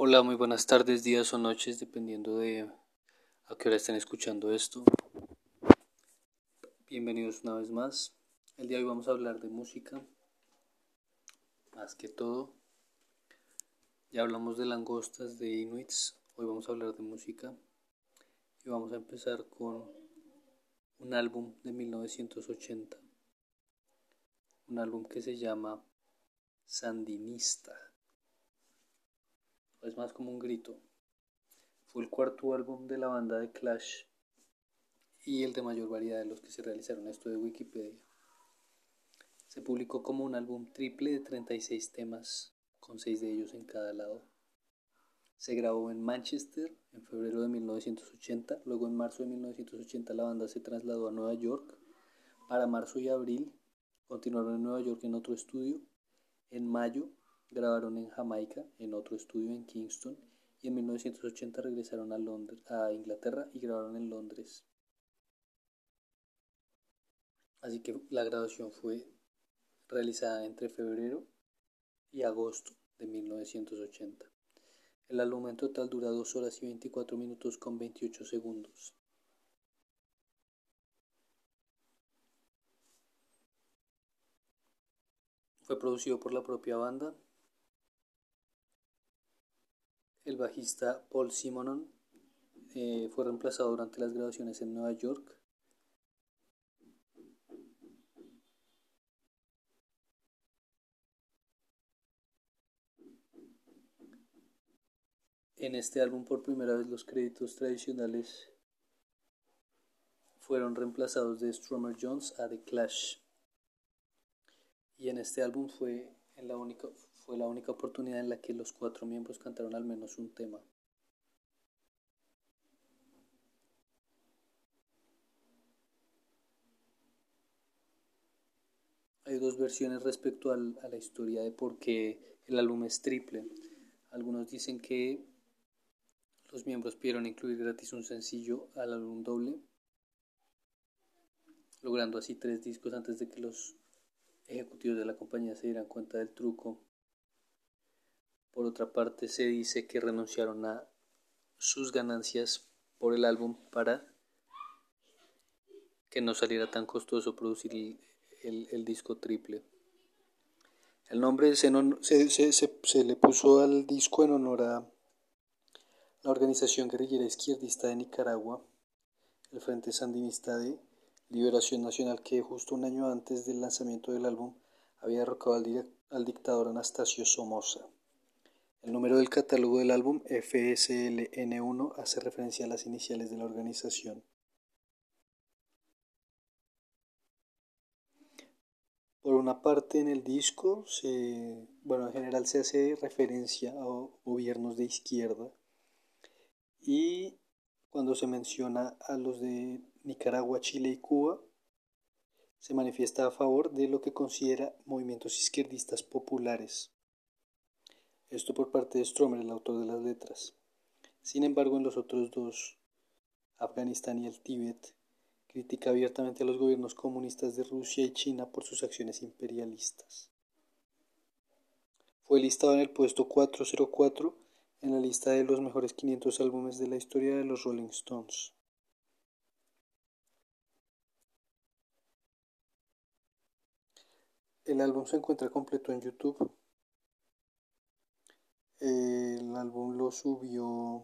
Hola, muy buenas tardes, días o noches, dependiendo de a qué hora estén escuchando esto. Bienvenidos una vez más. El día de hoy vamos a hablar de música, más que todo. Ya hablamos de langostas, de inuits, hoy vamos a hablar de música y vamos a empezar con un álbum de 1980, un álbum que se llama Sandinista es más como un grito. Fue el cuarto álbum de la banda de Clash y el de mayor variedad de los que se realizaron esto de Wikipedia. Se publicó como un álbum triple de 36 temas, con 6 de ellos en cada lado. Se grabó en Manchester en febrero de 1980, luego en marzo de 1980 la banda se trasladó a Nueva York. Para marzo y abril continuaron en Nueva York en otro estudio. En mayo Grabaron en Jamaica, en otro estudio en Kingston, y en 1980 regresaron a, Londres, a Inglaterra y grabaron en Londres. Así que la grabación fue realizada entre febrero y agosto de 1980. El álbum total dura 2 horas y 24 minutos con 28 segundos. Fue producido por la propia banda el bajista Paul Simonon eh, fue reemplazado durante las grabaciones en Nueva York. En este álbum por primera vez los créditos tradicionales fueron reemplazados de Strummer Jones a The Clash. Y en este álbum fue en la única, fue la única oportunidad en la que los cuatro miembros cantaron al menos un tema. Hay dos versiones respecto a la historia de por qué el álbum es triple. Algunos dicen que los miembros pidieron incluir gratis un sencillo al álbum doble, logrando así tres discos antes de que los ejecutivos de la compañía se dieran cuenta del truco por otra parte, se dice que renunciaron a sus ganancias por el álbum para que no saliera tan costoso producir el, disco triple. El nombre se, le puso al disco en honor a la organización guerrillera izquierdista de Nicaragua, el Frente Sandinista de Liberación Nacional, que justo un año antes del lanzamiento del álbum había derrocado al, al dictador Anastasio Somoza. El número del catálogo del álbum FSLN1 hace referencia a las iniciales de la organización. Por una parte en el disco, bueno, en general se hace referencia a gobiernos de izquierda y cuando se menciona a los de Nicaragua, Chile y Cuba, se manifiesta a favor de lo que considera movimientos izquierdistas populares. Esto por parte de Stromer, el autor de las letras. Sin embargo, en los otros dos, Afganistán y el Tíbet, critica abiertamente a los gobiernos comunistas de Rusia y China por sus acciones imperialistas. Fue listado en el puesto 404 en la lista de los mejores 500 álbumes de la historia de los Rolling Stones. El álbum se encuentra completo en YouTube álbum lo subió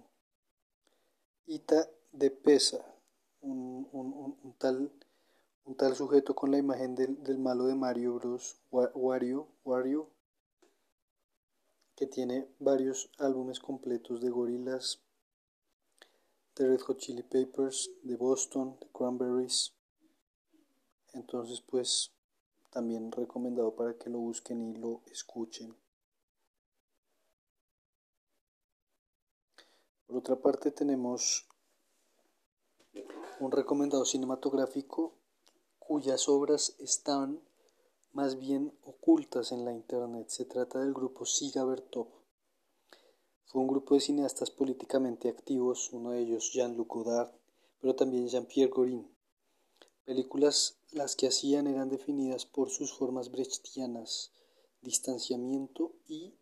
Ita de Pesa, un, tal, un tal sujeto con la imagen del, malo de Mario Bros. Wario, Wario, que tiene varios álbumes completos de gorilas, de Red Hot Chili Peppers, de Boston, de Cranberries. Entonces, pues, también recomendado para que lo busquen y lo escuchen. Por otra parte tenemos un recomendado cinematográfico cuyas obras están más bien ocultas en la internet. Se trata del grupo Siga Bertov. Fue un grupo de cineastas políticamente activos, uno de ellos Jean-Luc Godard, pero también Jean-Pierre Gorin. Películas las que hacían eran definidas por sus formas brechtianas, distanciamiento y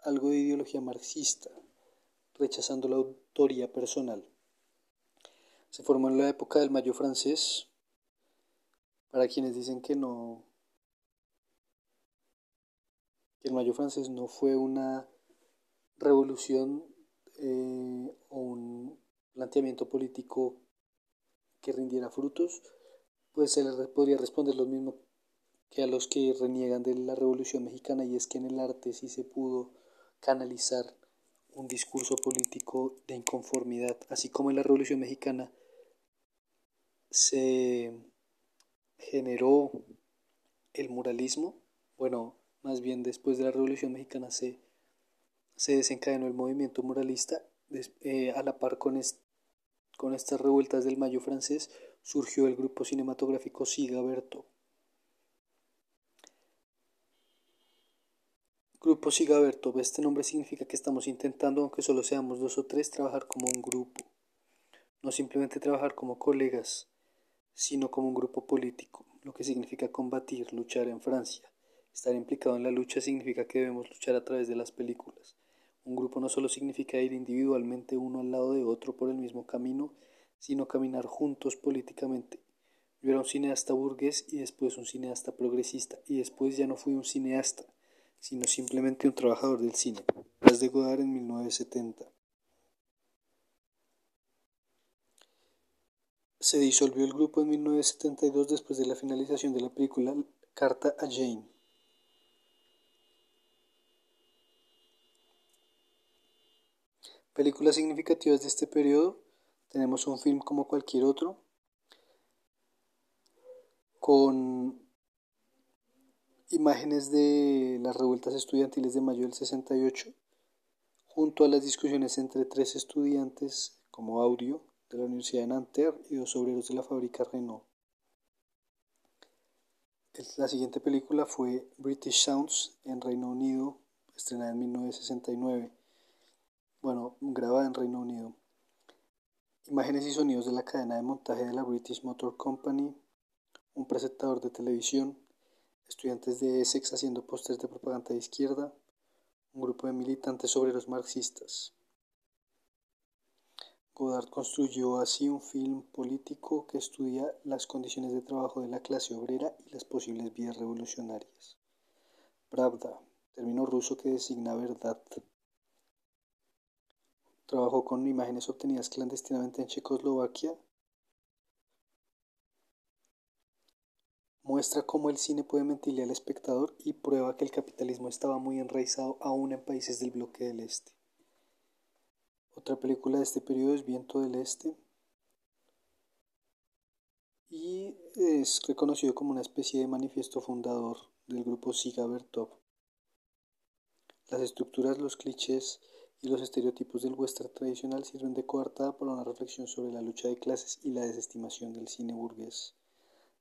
algo de ideología marxista rechazando la autoría personal. Se formó en la época del Mayo francés, para quienes dicen que no, que el Mayo francés no fue una revolución eh, o un planteamiento político que rindiera frutos, pues se le podría responder lo mismo que a los que reniegan de la Revolución Mexicana y es que en el arte sí se pudo canalizar un discurso político de inconformidad, así como en la Revolución Mexicana se generó el muralismo, bueno, más bien después de la Revolución Mexicana se, se desencadenó el movimiento muralista, eh, a la par con, con estas revueltas del Mayo francés surgió el grupo cinematográfico Siga Grupo Sigaberto, este nombre significa que estamos intentando, aunque solo seamos dos o tres, trabajar como un grupo. No simplemente trabajar como colegas, sino como un grupo político, lo que significa combatir, luchar en Francia. Estar implicado en la lucha significa que debemos luchar a través de las películas. Un grupo no solo significa ir individualmente uno al lado de otro por el mismo camino, sino caminar juntos políticamente. Yo era un cineasta burgués y después un cineasta progresista y después ya no fui un cineasta, sino simplemente un trabajador del cine, tras de Godard en 1970. Se disolvió el grupo en 1972 después de la finalización de la película Carta a Jane. Películas significativas de este periodo. Tenemos un film como cualquier otro, con imágenes de las revueltas estudiantiles de mayo del 68, junto a las discusiones entre tres estudiantes como audio de la Universidad de Nanterre y dos obreros de la fábrica Renault. La siguiente película fue British Sounds en Reino Unido, estrenada en 1969. Bueno, grabada en Reino Unido. Imágenes y sonidos de la cadena de montaje de la British Motor Company, un presentador de televisión, estudiantes de Essex haciendo pósters de propaganda de izquierda, un grupo de militantes obreros marxistas. Godard construyó así un film político que estudia las condiciones de trabajo de la clase obrera y las posibles vías revolucionarias. Pravda, término ruso que designa verdad. Trabajó con imágenes obtenidas clandestinamente en Checoslovaquia muestra cómo el cine puede mentirle al espectador y prueba que el capitalismo estaba muy enraizado aún en países del bloque del Este. Otra película de este periodo es Viento del Este y es reconocido como una especie de manifiesto fundador del grupo Siga Bertov. Las estructuras, los clichés y los estereotipos del western tradicional sirven de coartada para una reflexión sobre la lucha de clases y la desestimación del cine burgués.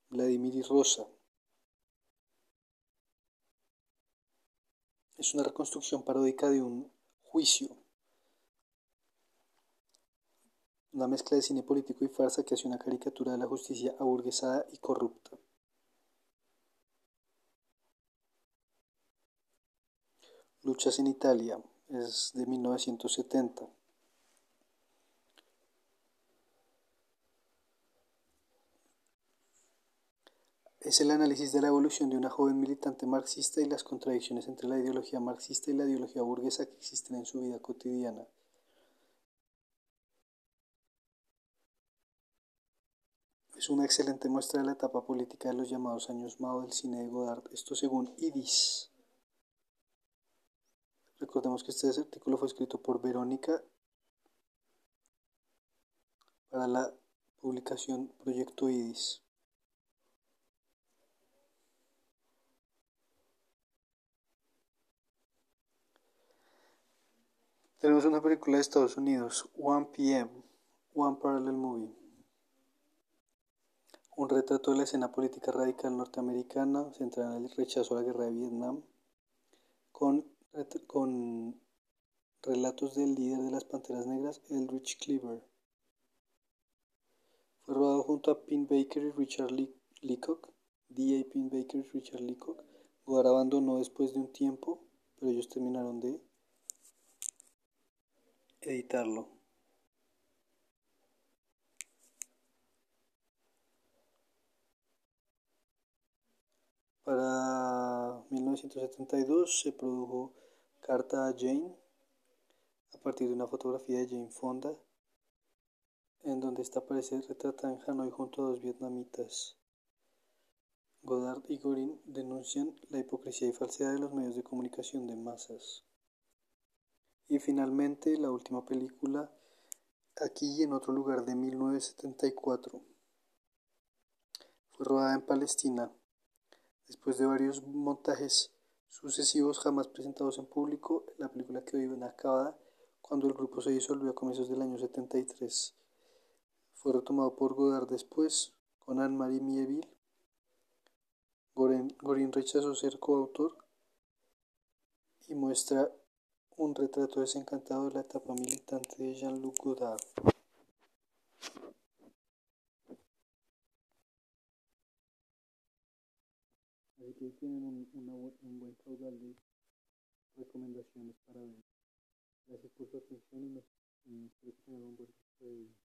Vladimir y Rosa. Es una reconstrucción paródica de un juicio, una mezcla de cine político y farsa que hace una caricatura de la justicia aburguesada y corrupta. Luchas en Italia es de 1970. Es el análisis de la evolución de una joven militante marxista y las contradicciones entre la ideología marxista y la ideología burguesa que existen en su vida cotidiana. Es una excelente muestra de la etapa política de los llamados años Mao del cine de Godard, esto según IDIS. Recordemos que este artículo fue escrito por Verónica para la publicación Proyecto IDIS. Tenemos una película de Estados Unidos, One PM, One Parallel Movie. Un retrato de la escena política radical norteamericana centrada en el rechazo a la guerra de Vietnam, con, con relatos del líder de las Panteras Negras, Eldridge Cleaver. Fue rodado junto a Pin Baker y Richard Leacock, D.A. Pin Baker y Richard Leacock. Godard abandonó después de un tiempo, pero ellos terminaron de editarlo. Para 1972 se produjo Carta a Jane a partir de una fotografía de Jane Fonda, en donde esta aparece retratada en Hanoi junto a dos vietnamitas. Godard y Gorin denuncian la hipocresía y falsedad de los medios de comunicación de masas. Y finalmente la última película, aquí y en otro lugar de 1974. Fue rodada en Palestina. Después de varios montajes sucesivos jamás presentados en público, la película quedó inacabada cuando el grupo se disolvió a comienzos del año 73. Fue retomado por Godard después, con Anne-Marie Mieville. Gorin rechazó ser coautor y muestra un retrato desencantado de la etapa militante de Jean-Luc Godard. Así que tienen un, un buen caudal de recomendaciones para ver. Gracias por su atención y, nos, espero que tengan un.